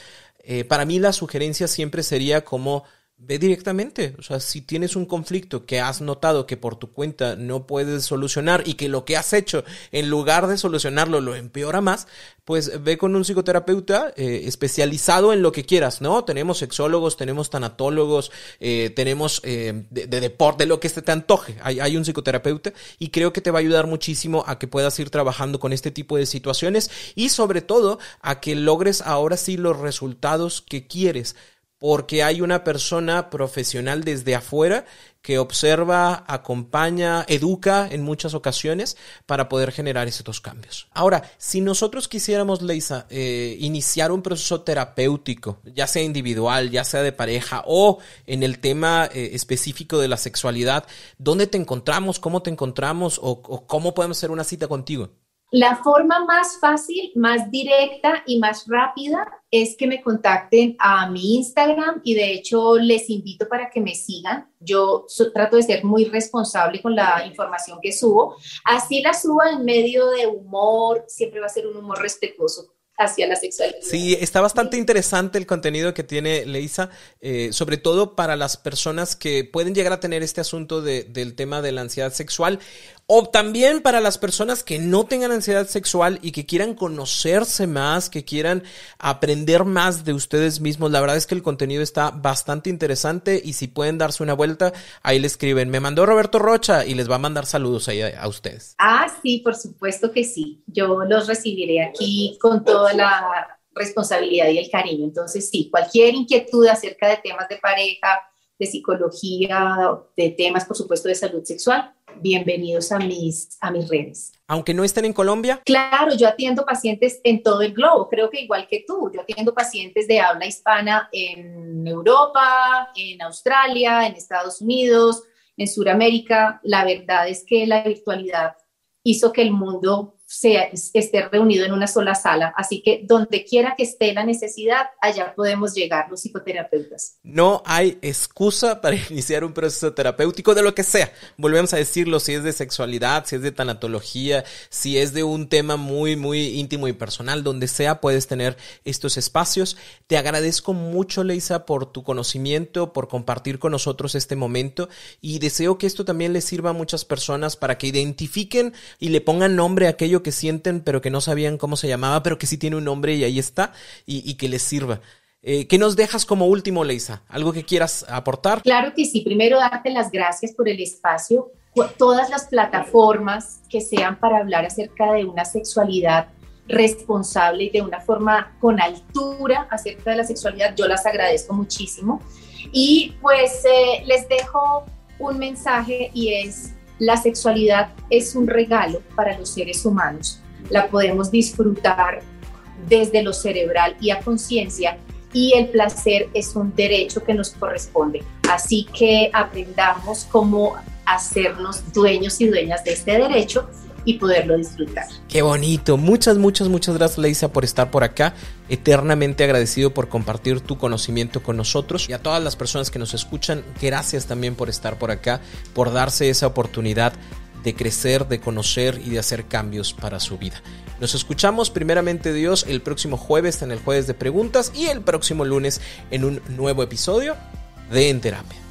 [SPEAKER 1] Eh, para mí la sugerencia siempre sería como Ve directamente, o sea, si tienes un conflicto que has notado que por tu cuenta no puedes solucionar y que lo que has hecho en lugar de solucionarlo lo empeora más, pues ve con un psicoterapeuta eh, especializado en lo que quieras, ¿no? Tenemos sexólogos, tenemos tanatólogos, eh, tenemos eh, de, deporte, lo que este te antoje. Hay un psicoterapeuta y creo que te va a ayudar muchísimo a que puedas ir trabajando con este tipo de situaciones y sobre todo a que logres ahora sí los resultados que quieres porque hay una persona profesional desde afuera que observa, acompaña, educa en muchas ocasiones para poder generar estos cambios. Ahora, si nosotros quisiéramos, Leisa, eh, iniciar un proceso terapéutico, ya sea individual, ya sea de pareja o en el tema eh, específico de la sexualidad, ¿dónde te encontramos? ¿Cómo te encontramos? ¿O cómo podemos hacer una cita contigo?
[SPEAKER 2] La forma más fácil, más directa y más rápida es que me contacten a mi Instagram y de hecho les invito para que me sigan. Yo trato de ser muy responsable con la información que subo. Así la subo en medio de humor, siempre va a ser un humor respetuoso hacia la sexualidad.
[SPEAKER 1] Sí, está bastante interesante el contenido que tiene Leisa, eh, sobre todo para las personas que pueden llegar a tener este asunto del tema de la ansiedad sexual o también para las personas que no tengan ansiedad sexual y que quieran conocerse más, que quieran aprender más de ustedes mismos. La verdad es que el contenido está bastante interesante y si pueden darse una vuelta, ahí le escriben, me mandó Roberto Rocha y les va a mandar saludos ahí a, a ustedes.
[SPEAKER 2] Ah, sí, por supuesto que sí. Yo los recibiré aquí con toda la responsabilidad y el cariño. Entonces, sí, cualquier inquietud acerca de temas de pareja, de psicología, de temas, por supuesto, de salud sexual, bienvenidos a mis, a mis redes.
[SPEAKER 1] Aunque no estén en Colombia.
[SPEAKER 2] Claro, yo atiendo pacientes en todo el globo, creo que igual que tú, yo atiendo pacientes de habla hispana en Europa, en Australia, en Estados Unidos, en Sudamérica. La verdad es que la virtualidad hizo que el mundo se, esté reunido en una sola sala. Así que donde quiera que esté la necesidad, allá podemos llegar los psicoterapeutas.
[SPEAKER 1] No hay excusa para iniciar un proceso terapéutico de lo que sea. Volvemos a decirlo, si es de sexualidad, si es de tanatología, si es de un tema muy, muy íntimo y personal, donde sea puedes tener estos espacios. Te agradezco mucho, Leisa, por tu conocimiento, por compartir con nosotros este momento y deseo que esto también le sirva a muchas personas para que identifiquen y le pongan nombre a aquello que sienten, pero que no sabían cómo se llamaba, pero que sí tiene un nombre y ahí está, y, que les sirva. Eh, ¿Qué nos dejas como último, Leisa? ¿Algo que quieras aportar?
[SPEAKER 2] Claro que sí. Primero, darte las gracias por el espacio. Todas las plataformas que sean para hablar acerca de una sexualidad responsable y de una forma con altura acerca de la sexualidad. Yo las agradezco muchísimo. Y pues eh, les dejo un mensaje y es, la sexualidad es un regalo para los seres humanos. La podemos disfrutar desde lo cerebral y a conciencia y el placer es un derecho que nos corresponde. Así que aprendamos cómo hacernos dueños y dueñas de este derecho y poderlo disfrutar.
[SPEAKER 1] Qué bonito. Muchas, muchas, muchas gracias, Leisa, por estar por acá. Eternamente agradecido por compartir tu conocimiento con nosotros. Y a todas las personas que nos escuchan, gracias también por estar por acá, por darse esa oportunidad de crecer, de conocer y de hacer cambios para su vida. Nos escuchamos primeramente Dios el próximo jueves en el jueves de preguntas y el próximo lunes en un nuevo episodio de En Terapia.